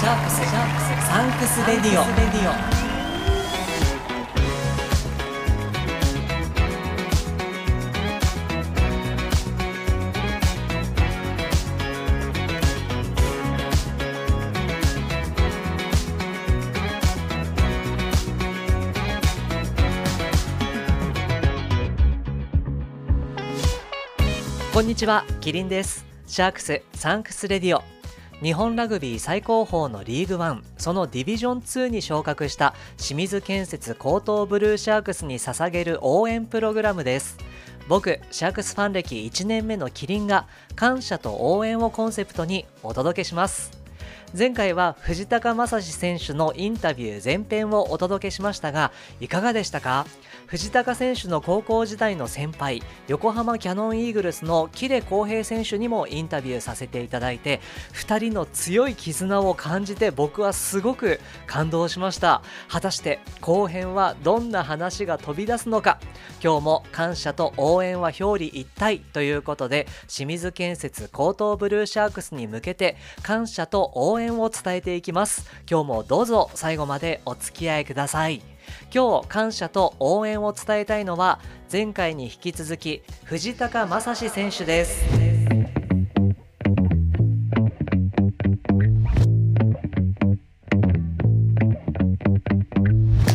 シャークスシャークスサンクス Radio Radio。こんにちはキリンです。シャークスサンクスレディオ日本ラグビー最高峰のリーグワンそのディビジョン2に昇格した清水建設高等ブルーシャークスに捧げる応援プログラムです。僕シャークスファン歴1年目のキリンが感謝と応援をコンセプトにお届けします。前回は藤高正史選手のインタビュー前編をお届けしましたがいかがでしたか？藤高選手の高校時代の先輩横浜キヤノンイーグルスの木出康平選手にもインタビューさせていただいて2人の強い絆を感じて僕はすごく感動しました。果たして後編はどんな話が飛び出すのか。今日も感謝と応援は表裏一体ということで清水建設高等ブルーシャークスに向けて感謝と応援を伝えていきます。今日もどうぞ最後までお付き合いください。今日感謝と応援を伝えたいのは前回に引き続き藤高正史選手です。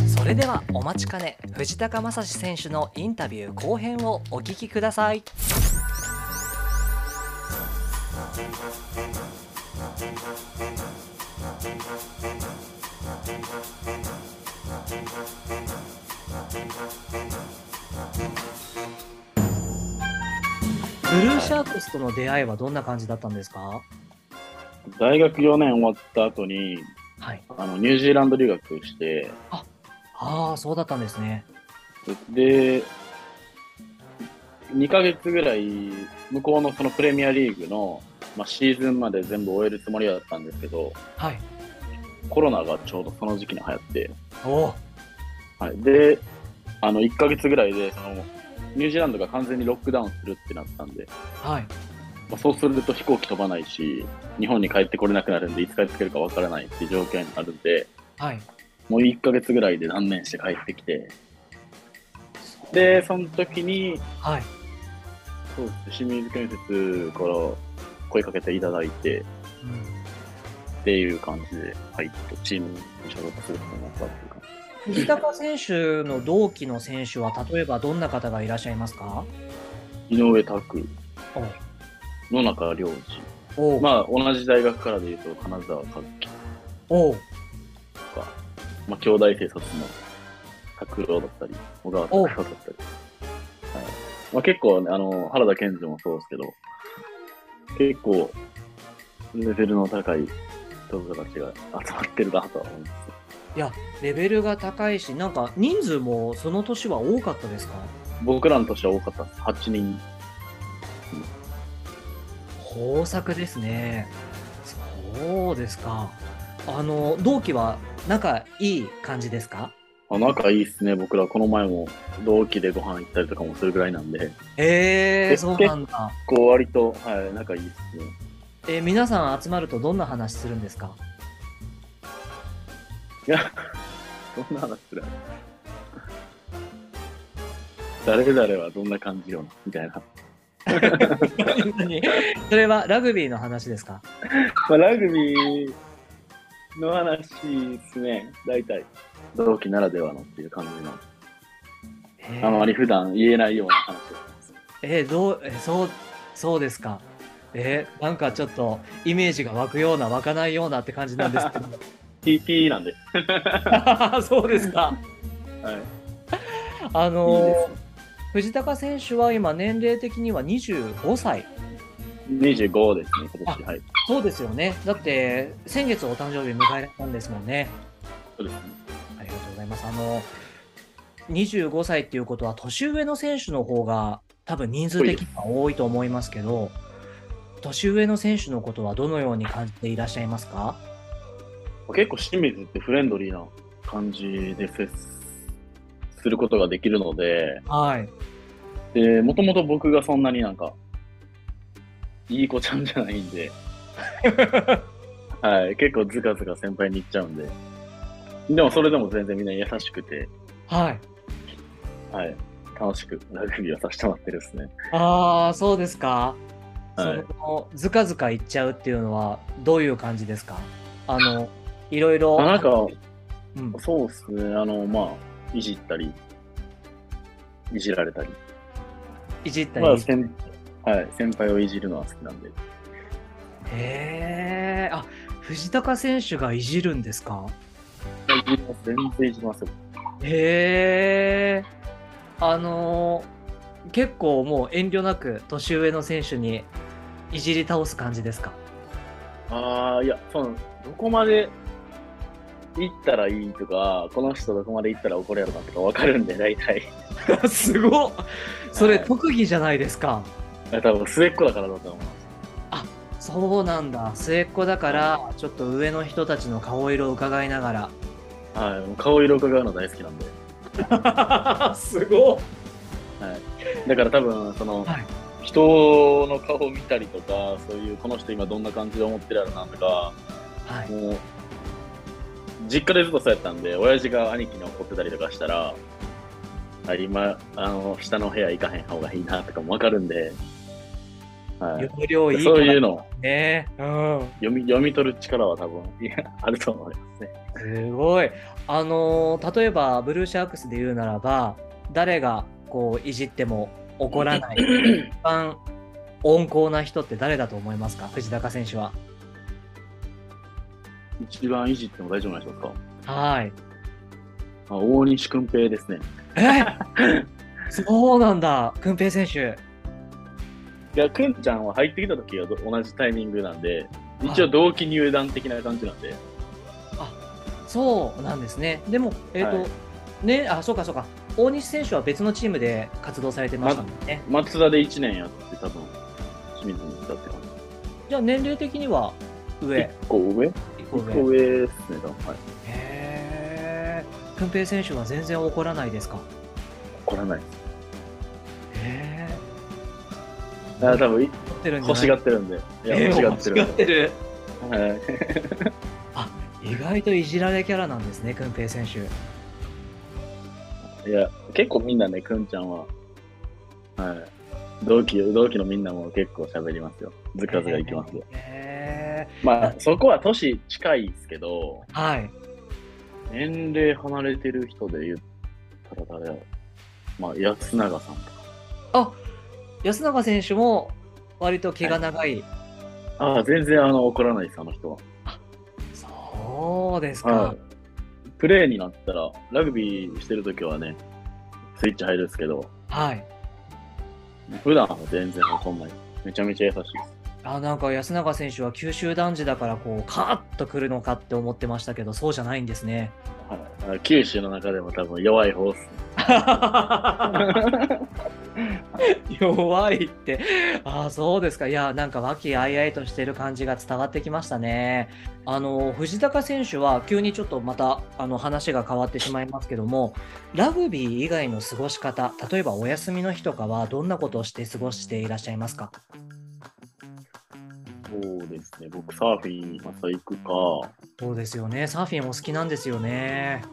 それではお待ちかね藤高正史選手のインタビュー後編をお聞きください。ルーシャークスとの出会い。はどんな感じだったんですか大学4年終わった後にはい。あのニュージーランド留学してああそうだったんですね。で2ヶ月ぐらい向こうのそのプレミアリーグの、まあ、シーズンまで全部終えるつもりだったんですけどはい。コロナがちょうどその時期に流行って、おおはい、であの1ヶ月ぐらいでそのニュージーランドが完全にロックダウンするってなったんで、はい。まあ、そうすると飛行機飛ばないし日本に帰ってこれなくなるんでいつ帰ってくるかわからないっていう状況になるんではい。もう1ヶ月ぐらいで断念して帰ってきて。でその時にはい。そうです清水建設から声かけていただいてうん。っていう感じで入ってチームに所属することになったって藤高選手の同期の選手は例えばどんな方がいらっしゃいますか？じ井上拓野中良二。まあ同じ大学からでいうと金沢和樹。とか、まあ、兄弟生卒の拓郎だったり小川拓郎だったり、はい。まあ、結構、ね、あの原田健二もそうですけど結構レベルの高い人たちが集まってるなとは思いますいやレベルが高いしなんか人数もその年は多かったですか？僕らの年は多かったです。8人。豊作ですね。そうですか。あの同期は仲いい感じですか？あ仲いいっすね。僕らこの前も同期でご飯行ったりとかもするぐらいなんで。えー、えそうなんだ。こう割と、はい、仲いいっすね。えー皆さん集まるとどんな話するんですか？いやどんな話する誰々はどんな感じよなみたいな、何？それはラグビーの話ですか？まあ、ラグビーの話ですね。大体同期ならではのっていう感じの。えー。あまり普段言えないような話をえーどうえーそうそうですか。えーなんかちょっとイメージが湧くような湧かないようなって感じなんですけど TT なんで、そうですか。はい、あのー藤高選手は今年齢的には25歳。25ですね今年。はい。そうですよね。だって先月お誕生日迎えたんですもんね。そうですね。ありがとうございます。あの25歳っていうことは年上の選手の方が多分人数的には多いと思いますけど年上の選手のことはどのように感じていらっしゃいますか？結構清水ってフレンドリーな感じで接することができるので、はいで、もともと僕がそんなになんか、いい子ちゃんじゃないんで、はい、結構ズカズカ先輩に行っちゃうんで。でもそれでも全然みんな優しくて、はい。はい、楽しくラグビーをさせてもらってるですね。ああ、そうですか。はいそのずかずかいっちゃうっていうのはどういう感じですか？あの、いろいろ。あなんか、うん、そうですね、あの、まあ、いじったり、いじられたり。いじったり。まあ、先はい、先輩をいじるのは好きなんで。へえ。あ、藤高選手がいじるんですか？全然いじりますよ。へえ。あのー結構もう遠慮なく年上の選手にいじり倒す感じですか？ああ、いや、その、どこまで行ったらいいとか、この人どこまで行ったら怒るやろなとか分かるんで、大体。すごっ。それはい。特技じゃないですか？多分末っ子だからだと思います。そうなんだ。末っ子だからちょっと上の人たちの顔色を伺いながはい、もう顔色伺うの大好きなんで。ら すごっ。だから多分、その、はい。人の顔を見たりとか、そういう、この人今どんな感じで思ってるやろなとか、はい。もう、実家でずっとそうやったんで、親父が兄貴に怒ってたりとかしたら、あ今、あの、下の部屋行かへん方がいいなとかもわかるんで、はい。容量いいそういうの。をね。うん。読み読み取る力は多分あると思いますね。すごい。あのー例えばブルーシャークスで言うならば誰がこういじっても怒らない 一番温厚な人って誰だと思いますか？藤高選手は一番いじっても大丈夫なんでしょうか？はいあ大西君平ですね。え？そうなんだ訓平選手いや、くんちゃんは入ってきた時はど同じタイミングなんで、一応同期入団的な感じなんで、そうなんですね。でも、えっ、と、はいね、あ、そうかそうか。大西選手は別のチームで活動されてましたもんね。松田で1年やって多分、清水に行ったって感じゃあ年齢的にはじ。上、1個上？一個 ?1 上。ですね、多分。はい。へえ。訓平選手は全然怒らないですか？怒らない。へあ多分、いえ。怒ってるんじゃない？欲しがってるんで。欲しがってる欲しがってる。はい。意外といじられキャラなんですね、訓平選手。いや、結構みんなね、くんちゃんは、はい。同期、同期のみんなも結構喋りますよ。ずかずかいきますよ。へえ。まあ、そこは年近いですけど、はい。年齢離れてる人で言ったら誰やろまあ、安永さんとか。あ、安永選手も割と気が長い。ああ、全然あの怒らないです、あの人は。そうですか。はい。プレーになったら、ラグビーしてるときはね、スイッチ入るんですけど、はい。普段は全然怒んない。めちゃめちゃ優しいです。あなんか安永選手は九州男児だからこうカーッとくるのかって思ってましたけどそうじゃないんですね。はい、九州の中でも多分弱い方っすね。弱いってあそうですかいやなんか和気あいあいとしてる感じが伝わってきましたね。あの藤高選手は急にちょっとまたあの話が変わってしまいますけどもラグビー以外の過ごし方例えばお休みの日とかはどんなことをして過ごしていらっしゃいますか？そうですね。僕、サーフィンに朝行くか。そうですよねサーフィンお好きなんですよね。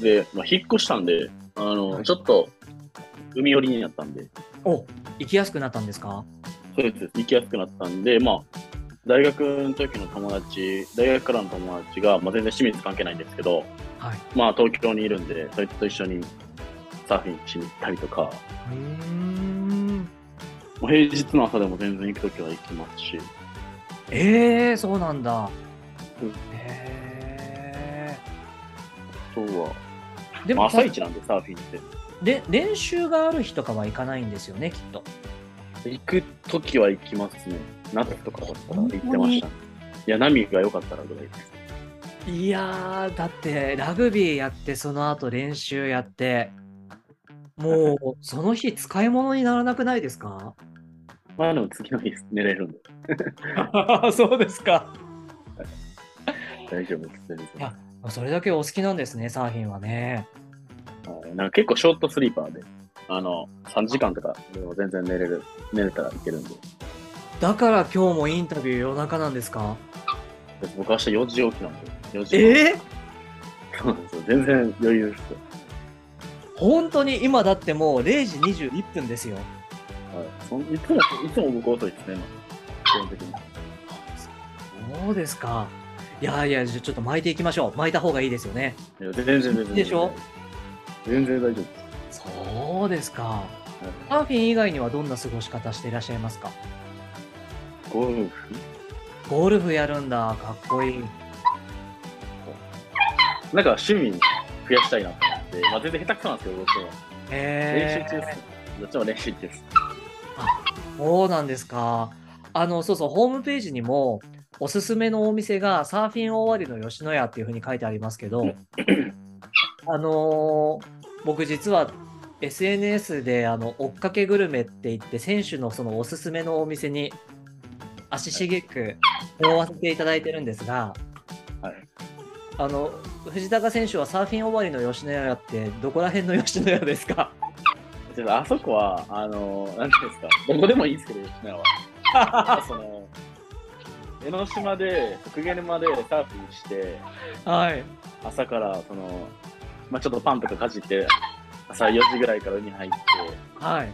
で、まあ、引っ越したんで、あの、はいちょっと、海寄りになったんで、お行きやすくなったんですか？そうです。行きやすくなったんで、まあ、大学の時の友達、大学からの友達が、まあ、全然清水関係ないんですけど、はい。まあ、東京にいるんで、そいつと一緒にサーフィンしに行ったりとか、平日の朝でも全然行く時は行きますし、ええそうなんだ。うんへあとは、え。でも、まあ朝一なんで、サーフィンって。で練習がある日とかは行かないんですよね、きっと。行く時は行きますね。夏とかだったら行ってましたね。いや、波が良かったらぐらいです。いやー、だってラグビーやって、その後練習やって、もうその日使い物にならなくないですか？まあでも次の日寝れるんで そうですか。大丈夫です。全然いやそれだけお好きなんですね、サーフィンはね。はいなんか結構ショートスリーパーで、あの、3時間とかでも全然寝れる、寝れたらいけるんで。だから今日もインタビュー夜中なんですか？僕明日4時起きなんで、4時。えそうなんですよ。全然余裕ですよ。本当に今だってもう0時21分ですよ。はい。そんいつも、いつも僕遅いですね、基本的に。そうですか。いやいや、ちょっと巻いていきましょう。巻いた方がいいですよね。いや、全然全然全然。でしょ？全然大丈夫。そうですか。サーフィン以外にはどんな過ごし方していらっしゃいますか？ゴルフ？ゴルフやるんだ。かっこいい。なんか趣味増やしたいなと思って、まあ全然下手くそなんですけど、どっちも。練へ習中です。どっちも練習中です。そうなんですか。あの、そうそう、ホームページにも、おすすめのお店がサーフィン終わりの吉野家っていうふうに書いてありますけど、あのー僕実は SNS であの追っかけグルメって言って選手のそのおすすめのお店に足しげく通わせていただいてるんですが、はい。あの藤高選手はサーフィン終わりの吉野家ってどこら辺の吉野家ですか？あそこは、あの、なんていうんですか、どこでもいいんですけど、吉野家は。その、江ノ島で、福毛沼でサーフィンして、はい。朝から、その、まあちょっとパンとかかじって、朝4時ぐらいから海入って、はい。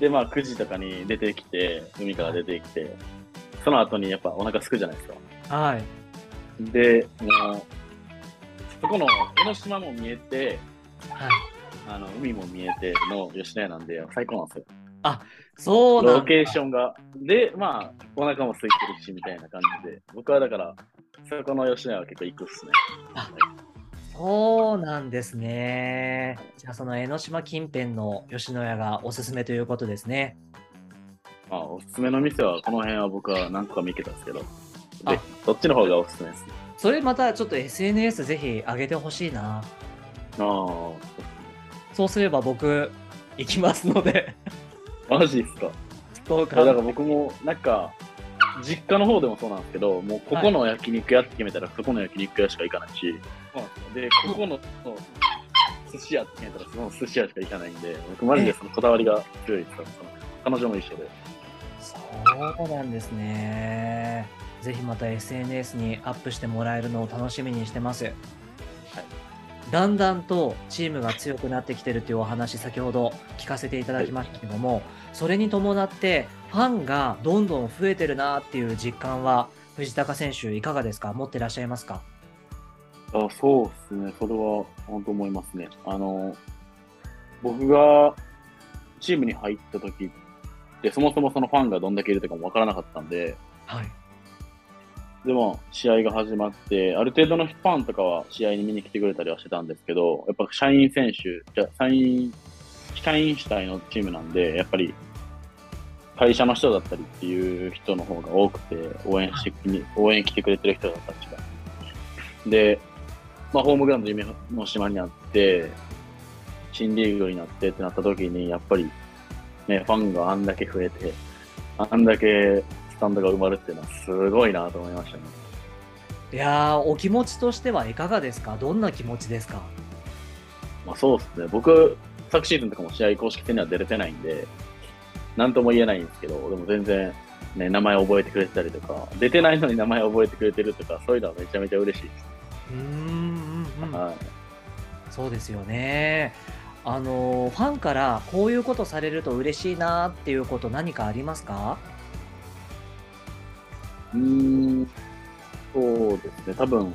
で、まあ9時とかに出てきて、海から出てきて、その後にやっぱお腹すくじゃないですか。はい。で、もう、そこの江ノ島も見えて、はい。あの海も見えての吉野家なんで、最高なんですよ。そうなんだロケーションが。で、まあ、お腹も空いてるし、みたいな感じで。僕はだから、そこの吉野家は結構行くっすね。あそうなんですね。じゃあその江ノ島近辺の吉野家がおすすめということですね。まあ、おすすめの店は、この辺は僕は何個か見つけたんですけど、あで、どっちの方がおすすめですね。それまたちょっと SNS ぜひ上げてほしいな。ああ、そうすれば僕行きますので。マジっすか？どういやだからか。僕も、なんか、実家の方でもそうなんですけど、もうここの焼肉屋って決めたら、そこの焼肉屋しか行かないし、そうなんでここの寿司屋って決めたら、その寿司屋しか行かないんで、僕マジでそのこだわりが強いですから、彼女も一緒で。そうなんですね。ぜひまた SNS にアップしてもらえるのを楽しみにしてます。だんだんとチームが強くなってきてるというお話先ほど聞かせていただきましたけども、それに伴ってファンがどんどん増えてるなっていう実感は藤高選手いかがですか？持ってらっしゃいますか？あそうですね、それは本当思いますね。あの、僕がチームに入った時って、そもそもそのファンがどんだけいるとかもわからなかったんで、はい。でも試合が始まって、ある程度のファンとかは試合に見に来てくれたりはしてたんですけど、やっぱ社員選手、じゃ社員、社員主体のチームなんで、やっぱり会社の人だったりっていう人の方が多くて、応援して、応援来てくれてる人だったちが。で、まあ、ホームグラウンド夢の島になって、新リーグになってってなった時に、やっぱりね、ファンがあんだけ増えて、あんだけタンドが埋まるっていうのはすごいなと思いましたね。いやー、お気持ちとしてはいかがですか？どんな気持ちですか？まあそうですね。僕、昨シーズンとかも試合公式戦には出れてないんで、なんとも言えないんですけど、でも全然、ね、名前覚えてくれてたりとか、出てないのに名前覚えてくれてるとか、そういうのはめちゃめちゃ嬉しいです。うーんうんうん。はい。そうですよね。あのファンからこういうことされると嬉しいなっていうこと何かありますか？うーん、そうですね。多分、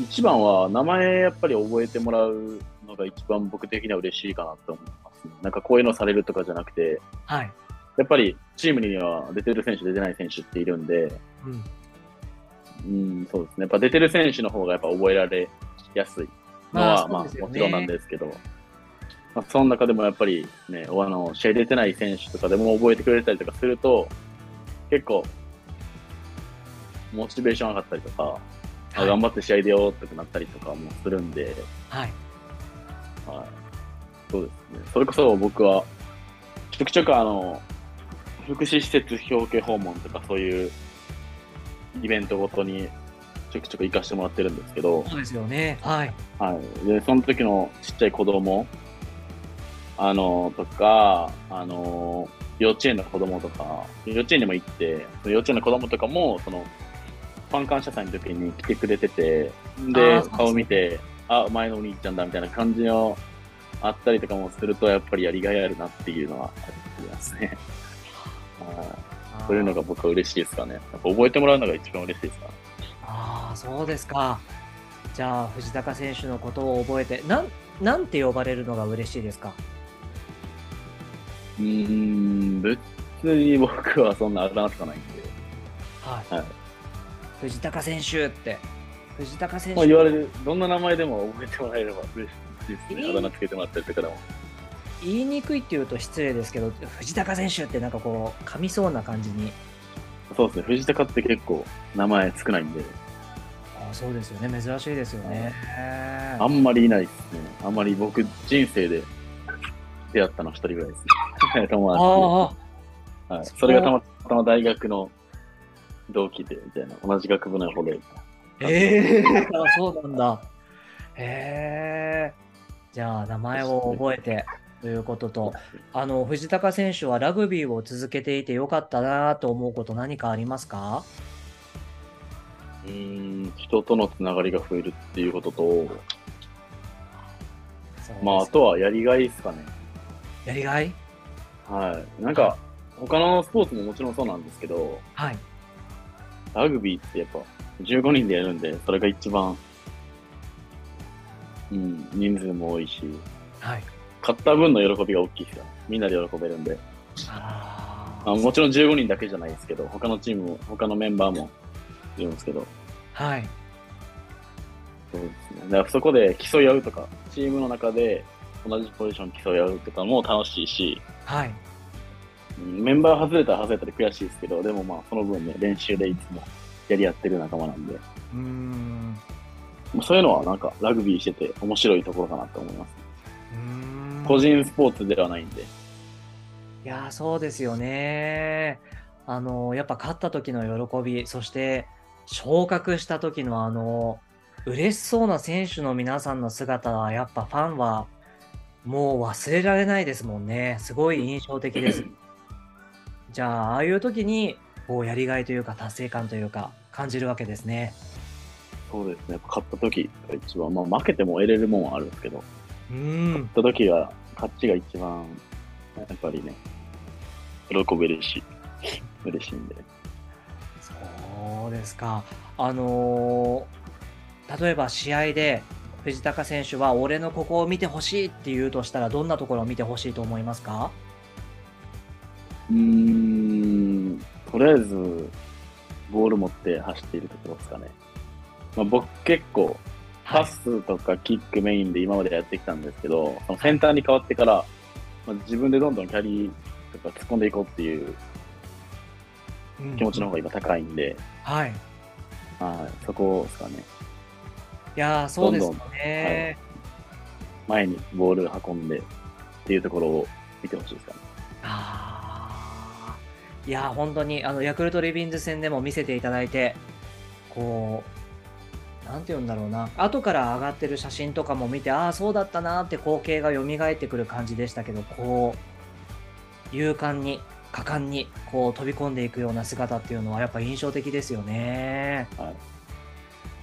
一番は名前やっぱり覚えてもらうのが一番僕的には嬉しいかなと思います、ね。なんかこういうのされるとかじゃなくて、はい。やっぱりチームには出てる選手、出てない選手っているんで、うん。うん、そうですね。やっぱ出てる選手の方がやっぱ覚えられやすいのは、まあ、そうですよねもちろんなんですけど、まあ、その中でもやっぱりね、あの、試合出てない選手とかでも覚えてくれたりとかすると、結構、モチベーション上がったりとか、あはい頑張って試合出ようってなったりとかもするんで、はい。はい。そうですね。それこそ僕は、ちょくちょくあの、福祉施設表敬訪問とかそういうイベントごとにちょくちょく行かしてもらってるんですけど、そうですよね。はい。はい。で、その時のちっちゃい子供、あの、とか、あの、幼稚園の子供とか、幼稚園にも行って、幼稚園の子供とかも、その、ファン感謝祭の時に来てくれてて、あでー、顔見て、あ、前のお兄ちゃんだみたいな感じのあったりとかもすると、やっぱりやりがいあるなっていうのはありますね。はいそういうのが僕は嬉しいですかね。やっぱ覚えてもらうのが一番嬉しいですかね。ああ、そうですか。じゃあ、藤高選手のことを覚えて、なん、なんて呼ばれるのが嬉しいですか？うーん、別に僕はそんなあだ名とかないんで、はい。はい。藤高選手って。藤高選手。まあ、言われる、どんな名前でも覚えてもらえれば嬉しいですね。えー？あだ名つけてもらったりとかでも。言いにくいって言うと失礼ですけど、藤高選手ってなんかこう、噛みそうな感じに。そうですね、藤高って結構名前少ないんで、ああ、そうですよね。珍しいですよね。あんまりいないですね。あんまり僕、人生で出会ったの一人ぐらいですね。友達あで。はい。それがたまたま大学の同期で、みたいな。同じ学部の方で。あ、ええあ、そうなんだ。へえ。じゃあ、名前を覚えてということと、あの、藤高選手はラグビーを続けていてよかったなと思うこと何かありますか？うーん、人とのつながりが増えるっていうことと、まあ、あとはやりがいですかね。やりがい？はい。なんか、他のスポーツももちろんそうなんですけど、はい。ラグビーってやっぱ15人でやるんで、それが一番、うん、人数も多いし、はい。勝った分の喜びが大きいですよ。みんなで喜べるんで。ああもちろん15人だけじゃないですけど、他のチームも、他のメンバーもいるんですけど、あ。はい。そうですね。だからそこで競い合うとか、チームの中で同じポジション競い合うとかも楽しいし、はい。うんメンバー外れたら外れたで悔しいですけど、でもまあその分ね、練習でいつもやり合ってる仲間なんで、うそういうのはなんかラグビーしてて面白いところかなと思います。個人スポーツではないんで。いやー、そうですよね。あの、やっぱ勝った時の喜び、そして昇格した時のあの、嬉しそうな選手の皆さんの姿は、やっぱファンはもう忘れられないですもんね。すごい印象的です。じゃあ、ああいう時に、こう、やりがいというか、達成感というか、感じるわけですね。そうですね。やっぱ勝った時が一番、まあ負けても得れるもんはあるんですけど、うーん。勝った時は勝ちが一番、やっぱりね、喜べるし、嬉しいんで。そうですか。あのー例えば試合で藤高選手は俺のここを見てほしいって言うとしたらどんなところを見てほしいと思いますか？うーん、とりあえず、ボール持って走っているところですかね。まあ、僕結構、パスとかキックメインで今までやってきたんですけど、そのセンターに変わってから、まあ、自分でどんどんキャリーとか突っ込んでいこうっていううん気持ちの方が今高いんで、はい。いはい、そこですかね。やーそうですよどんどんね。前にボール運んでっていうところを見てほしいですかね。いやー本当にあのヤクルトレビンズ戦でも見せていただいて、こう、なんて言うんだろうな、後から上がってる写真とかも見て、ああ、そうだったなーって光景が蘇ってくる感じでしたけど、こう、勇敢に、果敢にこう飛び込んでいくような姿っていうのはやっぱ印象的ですよね。はい。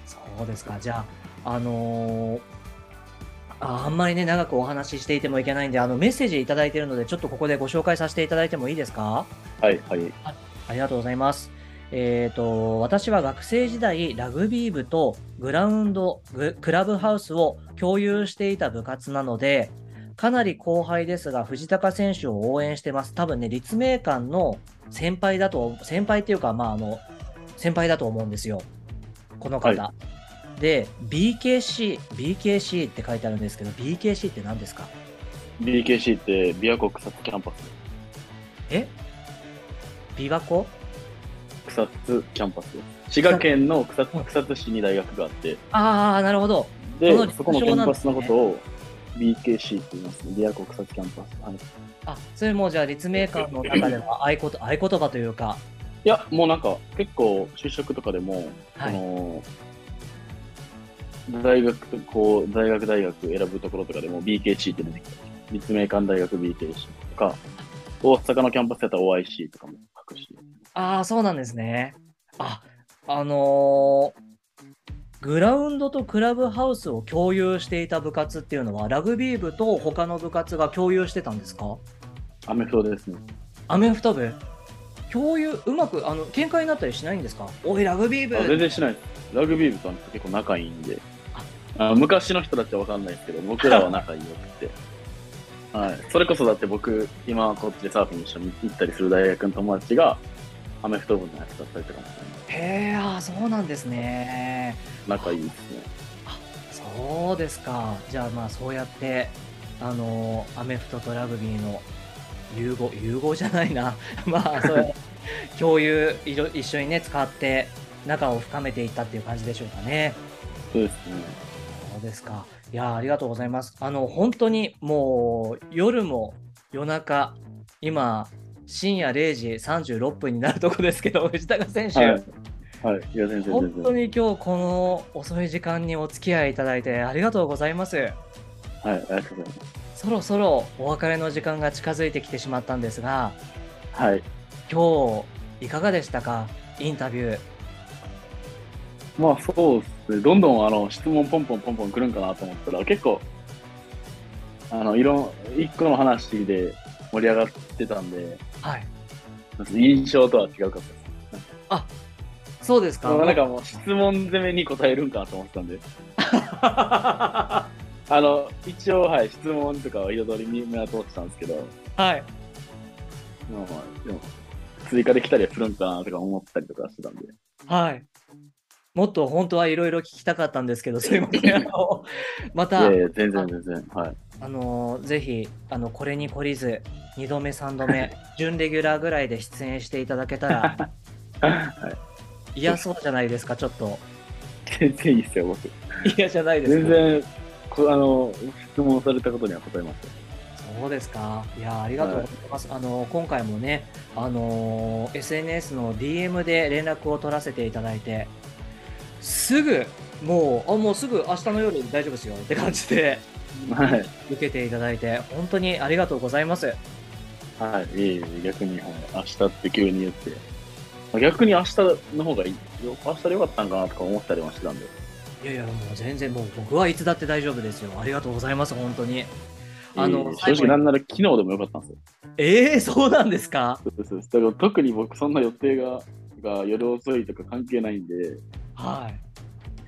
そうですか。じゃあ、あのーああんまりね、長くお話ししていてもいけないんで、あの、メッセージいただいているので、ちょっとここでご紹介させていただいてもいいですか？はい、はい。ありがとうございます。えっ、と、私は学生時代、ラグビー部とグラウンド、グクラブハウスを共有していた部活なので、かなり後輩ですが、藤高選手を応援してます。多分ね、立命館の先輩だと、先輩っていうか、まあ、あの、先輩だと思うんですよ。この方。はで、BKC、BKC って書いてあるんですけど、BKC って何ですか？BKC って琵琶湖草津キャンパス。え？琵琶湖？草津キャンパス。滋賀県の草津草津市に大学があって、ああ、なるほど。で、そこのキャンパスのことを BKC って言いますね。琵琶湖草津キャンパス。はいあ、それもじゃあ立命館の中では 合言合言葉というか、いや、もうなんか、結構、就職とかでも、はいその、大学と、こう、大学大学選ぶところとかでも BKC って出てきた。立命館大学 BKC とか、大阪のキャンパスやったら OIC とかも書くし。ああ、そうなんですね。あ、あのーグラウンドとクラブハウスを共有していた部活っていうのは、ラグビー部と他の部活が共有してたんですか？アメフトですね。アメフト部共有、うまく、あの、喧嘩になったりしないんですか？おい、ラグビー部あ全然しない。ラグビー部とは結構仲いいんで。あ昔の人たちは分かんないですけど、僕らは仲良くて。はい。それこそだって僕、今こっちでサーフィン一緒に行ったりする大学の友達が、アメフト部のやつだったりとかもねへえ、あーそうなんですね。仲いいですね。そうですか。じゃあまあそうやって、あのアメフトとラグビーの融合、融合じゃないな。まあそう共有いろ一緒にね使って仲を深めていったっていう感じでしょうかね。そうですね。ですか？いやーありがとうございます。あの本当にもう夜も夜中今深夜0時36分になるとこですけど 藤高選手。はい。はい。いや、全然本。当に今日この遅い時間にお付き合いいただいてありがとうございます。はい。ありがとうございます。そろそろお別れの時間が近づいてきてしまったんですが、はい。今日いかがでしたか？インタビュー。まあそうですね。どんどんあの質問ポンポンポンポン来るんかなと思ったら、結構、あの、いろん、一個の話で盛り上がってたんで、はい。印象とは違うかったです。そうですか？なんかもう質問攻めに答えるんかなと思ってたんで、あの、一応、はい、質問とかは彩りに目は通ってたんですけど、はい。でも、追加できたりはするんかなとか思ったりとかしてたんで、はい。もっと本当はいろいろ聞きたかったんですけど、すいません。あのまいたや、いや全然全然、はい。あのぜひあのこれに懲りず2度目3度目 準レギュラーぐらいで出演していただけたらはい、嫌そうじゃないですかちょっと全然いいっすよ、僕。嫌じゃないですか全然、こあの、質問されたことには答えますよ。そうですかいやありがとうございます、あの今回もねあの SNS の DM で連絡を取らせていただいてすぐもうあもうすぐ明日の夜大丈夫ですよって感じではい。受けていただいて本当にありがとうございます。はい、いえ逆に、はい、明日って急に言って、まあ逆に明日の方がいい、よ。明日でよかったんかなとか思ったりもしてたんで、いやいやもう全然もう僕はいつだって大丈夫ですよ。ありがとうございます本当に。あのいえ正直なんなら昨日でもよかったんですよ。ええそうなんですか？そうそうそう特に僕、そんな予定がが夜遅いとか関係ないんで、はい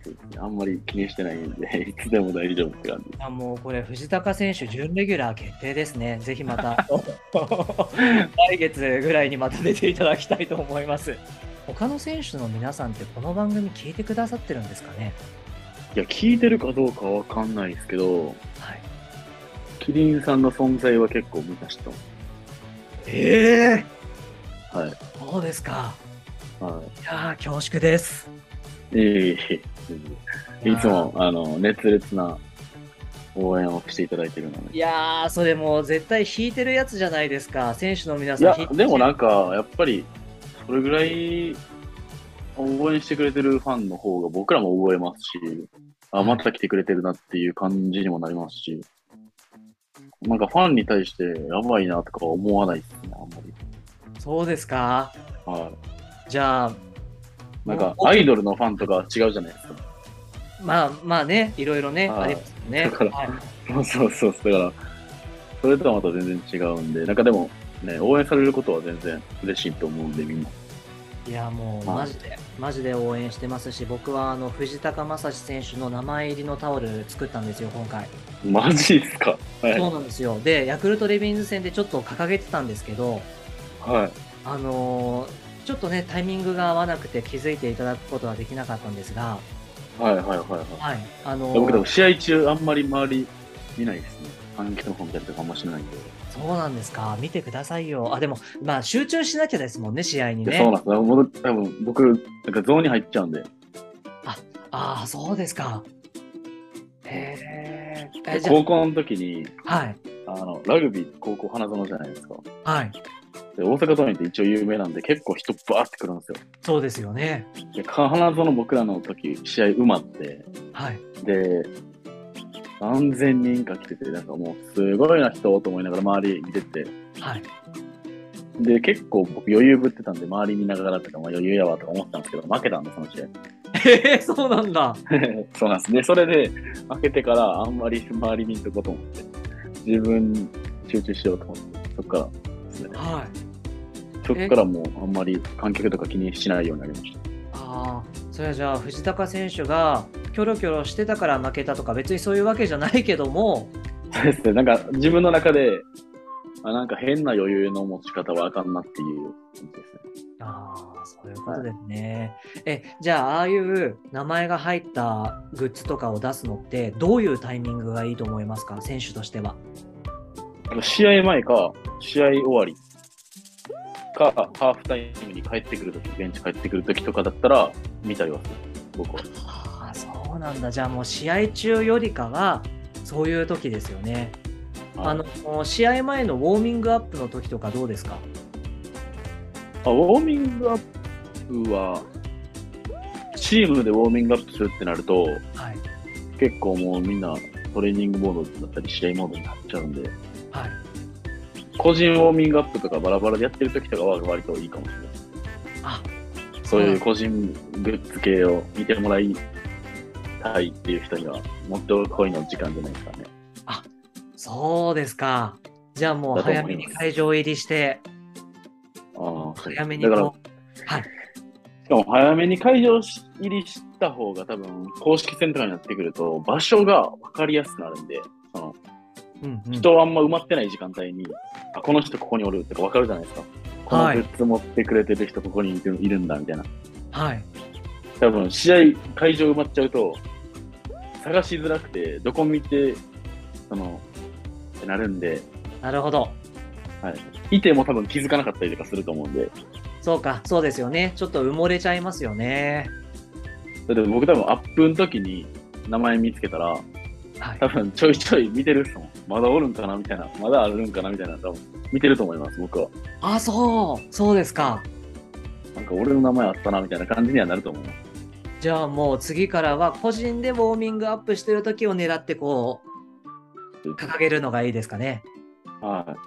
そうですね、あんまり気にしてないんで、いつでも大丈夫って感じ。あもうこれ、藤高選手、準レギュラー決定ですね。ぜひまた、来月ぐらいにまた出ていただきたいと思います。他の選手の皆さんって、この番組聞いてくださってるんですかね？いや、聞いてるかどうかはわかんないですけど、はい。キリンさんの存在は結構みんな知ってまええす。はい。そうですか。はいやー、恐縮です。い。いえいえいつも、あの、熱烈な応援をしていただいてるので。いやー、それもう絶対引いてるやつじゃないですか。選手の皆さん引いて、でもなんか、やっぱり、それぐらい応援してくれてるファンの方が僕らも覚えますし、あ、また来てくれてるなっていう感じにもなりますし、なんかファンに対してやばいなとかは思わないですね、あんまり。そうですか。はじゃあ、い。なんかアイドルのファンとかは違うじゃないですか。まあまあね、いろいろね、はいありますよね。だからはいそうそうそう。だから、それとはまた全然違うんで、なんかでも、ね、応援されることは全然嬉しいと思うんで、みんな。いやもうはいマジで、マジで応援してますし、僕はあの藤高正史選手の名前入りのタオル作ったんですよ、今回。マジですか？はい。そうなんですよ。で、ヤクルトレビンズ戦でちょっと掲げてたんですけど、はい。あのーちょっとね、タイミングが合わなくて気づいていただくことはできなかったんですが、はいはいはいはい。はい、あの僕でも試合中あんまり周り見ないですね。観客の方見たりとかあんましないんで。そうなんですか、見てくださいよ。あ、でも、まあ、集中しなきゃですもんね、試合にいやそうね。なんです多分僕、なんかゾーンに入っちゃうんで、ああ、そうですか。へーえ。じゃ高校の時に、あ、はい、あの、ラグビー高校花園じゃないですか。はい、で、大阪桐蔭って一応有名なんで結構人バーって来るんですよ。そうですよね。で、花園僕らの時、試合埋まって、はい。で、何千人か来てて、なんかもうすごいな人と思いながら周り見てて、はい。で、結構僕余裕ぶってたんで、周り見ながらとか、まあ、余裕やわとか思ってたんですけど、負けたんで、その試合。えー、そうなんだ。そうなんです。で、それで負けてから、あんまり周り見んとこと思って、自分に集中しようと思って、そっからですね。はい。そっからもうあんまり観客とか気にしないようになりました。ああ、それはじゃあ藤高選手がキョロキョロしてたから負けたとか別にそういうわけじゃないけども、そうですね。なんか自分の中で、あなんか変な余裕の持ち方はあかんなっていう感じですね。ああ、そういうことですね。え、じゃあああいう名前が入ったグッズとかを出すのってどういうタイミングがいいと思いますか、選手としては。試合前か、試合終わりか、ハーフタイムに帰ってくるとき、ベンチ帰ってくるときとかだったら見たりはする。僕は。ああ、そうなんだ。じゃあもう試合中よりかはそういう時ですよね。あの試合前のウォーミングアップの時とかどうですか？あウォーミングアップは、チームでウォーミングアップするってなると、はい。結構もうみんなトレーニングモードだったり試合モードになっちゃうんで、はい。個人ウォーミングアップとかバラバラでやってる時とかは割といいかもしれない。あそういう個人グッズ系を見てもらいたいっていう人には、もっと恋の時間じゃないですかね。そうですか。じゃあもう早めに会場入りして、あ早めにだから、こう。はい。しかも早めに会場入りした方が多分、公式戦とかになってくると、場所が分かりやすくなるんで、その、うんうん、人あんま埋まってない時間帯に、あ、この人ここにおるってか分かるじゃないですか。このはいグッズ持ってくれてる人ここにいるいるんだみたいな。はい。多分、試合、会場埋まっちゃうと、探しづらくて、どこ見て、その、ってなるんで、なるほど。はい。いても多分気づかなかったりとかすると思うんで、そうか、そうですよね。ちょっと埋もれちゃいますよね。だって僕多分アップの時に名前見つけたら、はい。多分ちょいちょい見てるっすもん。まだおるんかなみたいな。まだあるんかなみたいな。多分見てると思います、僕は。あ、そう。そうですか。なんか俺の名前あったなみたいな感じにはなると思います。じゃあもう次からは個人でウォーミングアップしてる時を狙ってこう、掲げるのがいいですかね。は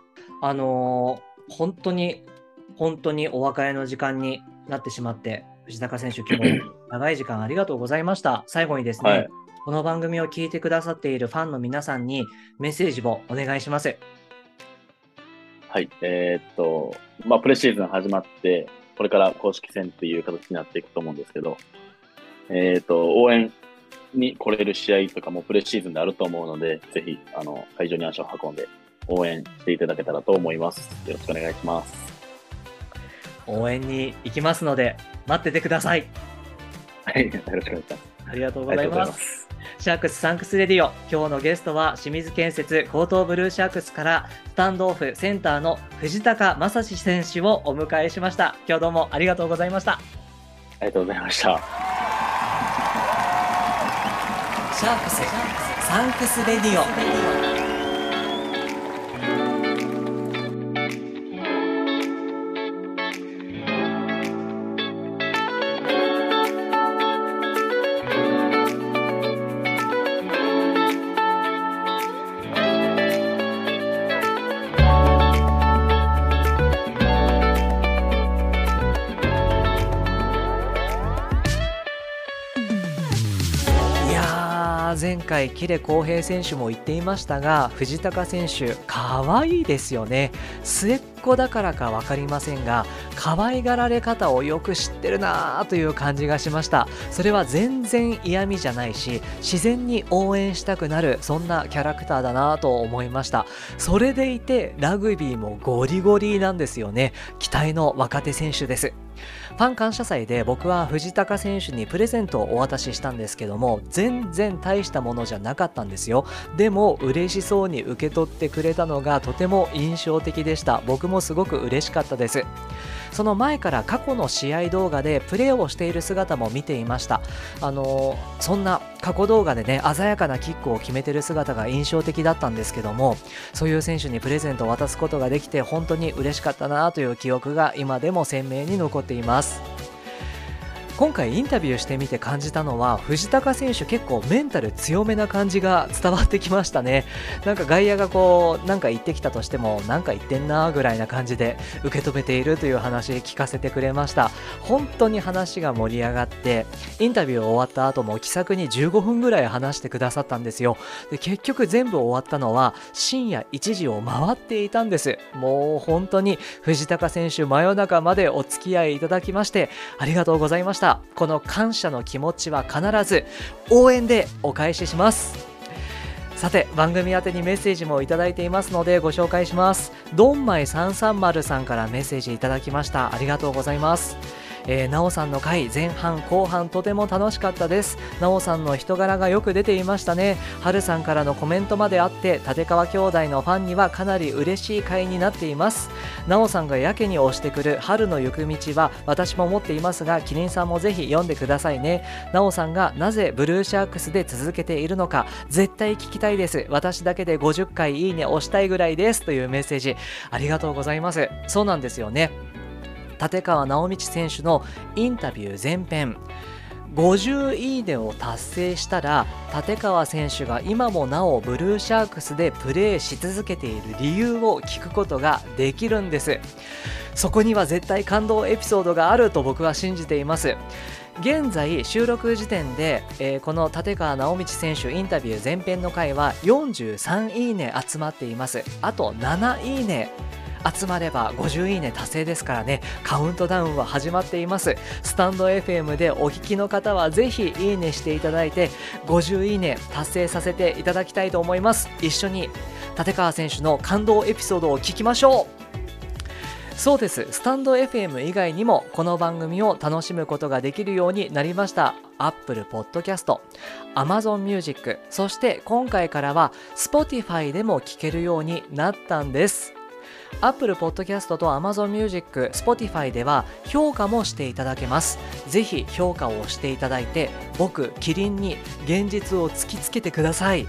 あのー本当に、本当にお別れの時間になってしまって、藤高選手、今日も長い時間ありがとうございました。最後にですい。ね、はい。この番組を聞いてくださっているファンの皆さんにメッセージをお願いします。はい。えーっと、まあ、プレシーズン始まって、これから公式戦っていう形になっていくと思うんですけど、えーっと、応援に来れる試合とかもプレシーズンであると思うので、ぜひ、あの、会場に足を運んで応援していただけたらと思います。よろしくお願いします。応援に行きますので、待っててください。はい。よろしくお願いします。ありがとうございま。す。シャークスサンクス Radio。今日のゲストは清水建設江東ブルーシャークスからスタンドオフセンターの藤高将選手をお迎えしました。今日どうもありがとうございました。ありがとうございました。シャークスサンクス Radio。レ康平選手も言っていましたが藤高選手可愛いですよね。末っ子だからか分かりませんが可愛がられ方をよく知ってるなーという感じがしました。それは全然嫌味じゃないし自然に応援したくなるそんなキャラクターだなと思いました。それでいてラグビーもゴリゴリなんですよね。期待の若手選手です。ファン感謝祭で僕は藤高選手にプレゼントをお渡ししたんですけども全然大したものじゃなかったんですよ。でも嬉しそうに受け取ってくれたのがとても印象的でした。僕もすごく嬉しかったです。その前から過去の試合動画でプレーをしている姿も見ていました。あのそんな過去動画でね鮮やかなキックを決めてる姿が印象的だったんですけどもそういう選手にプレゼントを渡すことができて本当に嬉しかったなという記憶が今でも鮮明に残っています。今回インタビューしてみて感じたのは藤高選手結構メンタル強めな感じが伝わってきましたね。なんか外野がこうなんか言ってきたとしてもなんか言ってんなぐらいな感じで受け止めているという話聞かせてくれました。本当に話が盛り上がってインタビュー終わった後も気さくに15分ぐらい話してくださったんですよ。で結局全部終わったのは深夜1時を回っていたんです。もう本当に藤高選手真夜中までお付き合いいただきましてありがとうございました。この感謝の気持ちは必ず応援でお返しします。さて番組宛にメッセージもいただいていますのでご紹介します。ドンマイ330さんからメッセージいただきました。ありがとうございます。えー、なおさんの回前半後半とても楽しかったです。なおさんの人柄がよく出ていましたね。はるさんからのコメントまであって立川兄弟のファンにはかなり嬉しい回になっています。なおさんがやけに押してくる春の行く道は私も持っていますがキリンさんもぜひ読んでくださいね。なおさんがなぜブルーシャークスで続けているのか絶対聞きたいです。私だけで50回いいね押したいぐらいです。というメッセージ。ありがとうございます。そうなんですよね。立川直道選手のインタビュー前編。50いいねを達成したら立川選手が今もなおブルーシャークスでプレーし続けている理由を聞くことができるんです。そこには絶対感動エピソードがあると僕は信じています。現在収録時点で、えー、この立川直道選手インタビュー前編の回は43いいね集まっています。あと7いいね集まれば50いいね達成ですからね。カウントダウンは始まっています。スタンド FM でお聞きの方はぜひいいねしていただいて50いいね達成させていただきたいと思います。一緒に立川選手の感動エピソードを聞きましょう。そうです。スタンド FM 以外にもこの番組を楽しむことができるようになりました。Apple Podcast、Amazon Music そして今回からは Spotify でも聴けるようになったんです。Apple Podcast と Amazon Music、Spotify では評価もしていただけます。ぜひ評価をしていただいて、僕、キリンに現実を突きつけてください。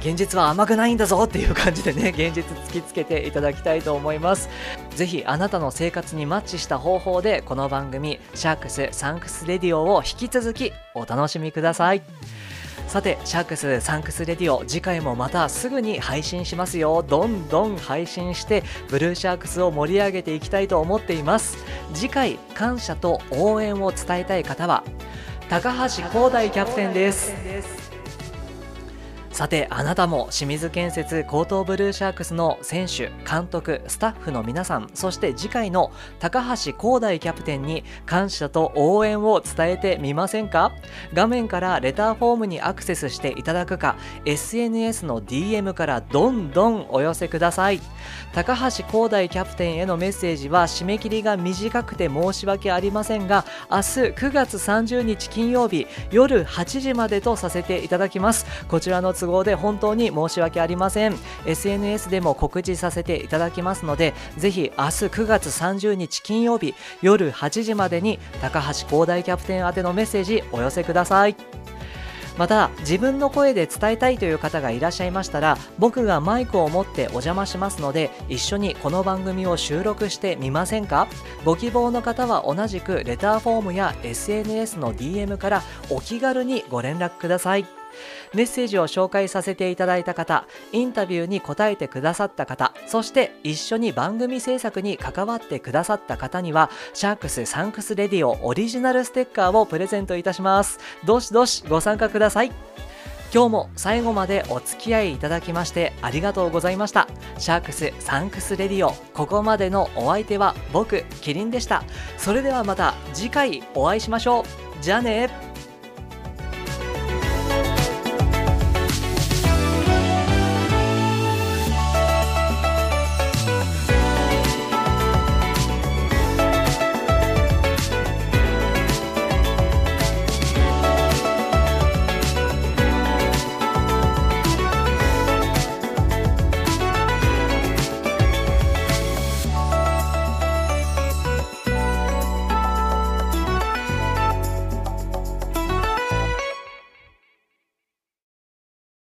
現実は甘くないんだぞっていう感じでね、現実突きつけていただきたいと思います。ぜひあなたの生活にマッチした方法でこの番組、シャークスサンクスレディオを引き続きお楽しみください。さてシャークスサンクスレディオ次回もまたすぐに配信しますよ。どんどん配信してブルーシャークスを盛り上げていきたいと思っています。次回感謝と応援を伝えたい方は高橋光大キャプテンです。さてあなたも清水建設高等ブルーシャークスの選手監督スタッフの皆さんそして次回の高橋光大キャプテンに感謝と応援を伝えてみませんか？画面からレターフォームにアクセスしていただくか SNS の DM からどんどんお寄せください。高橋光大キャプテンへのメッセージは締め切りが短くて申し訳ありませんが明日9月30日金曜日夜8時までとさせていただきます。こちらの都合で本当に申し訳ありません。SNS でも告知させていただきますのでぜひ明日9月30日金曜日夜8時までに高橋光大キャプテン宛てのメッセージお寄せください。また自分の声で伝えたいという方がいらっしゃいましたら僕がマイクを持ってお邪魔しますので一緒にこの番組を収録してみませんか？ご希望の方は同じくレターフォームや SNS の DM からお気軽にご連絡ください。メッセージを紹介させていただいた方インタビューに答えてくださった方そして一緒に番組制作に関わってくださった方にはシャークスサンクスレディオオリジナルステッカーをプレゼントいたします。どしどしご参加ください。今日も最後までお付き合いいただきましてありがとうございました。シャークスサンクスレディオここまでのお相手は僕キリンでした。それではまた次回お会いしましょう。じゃあね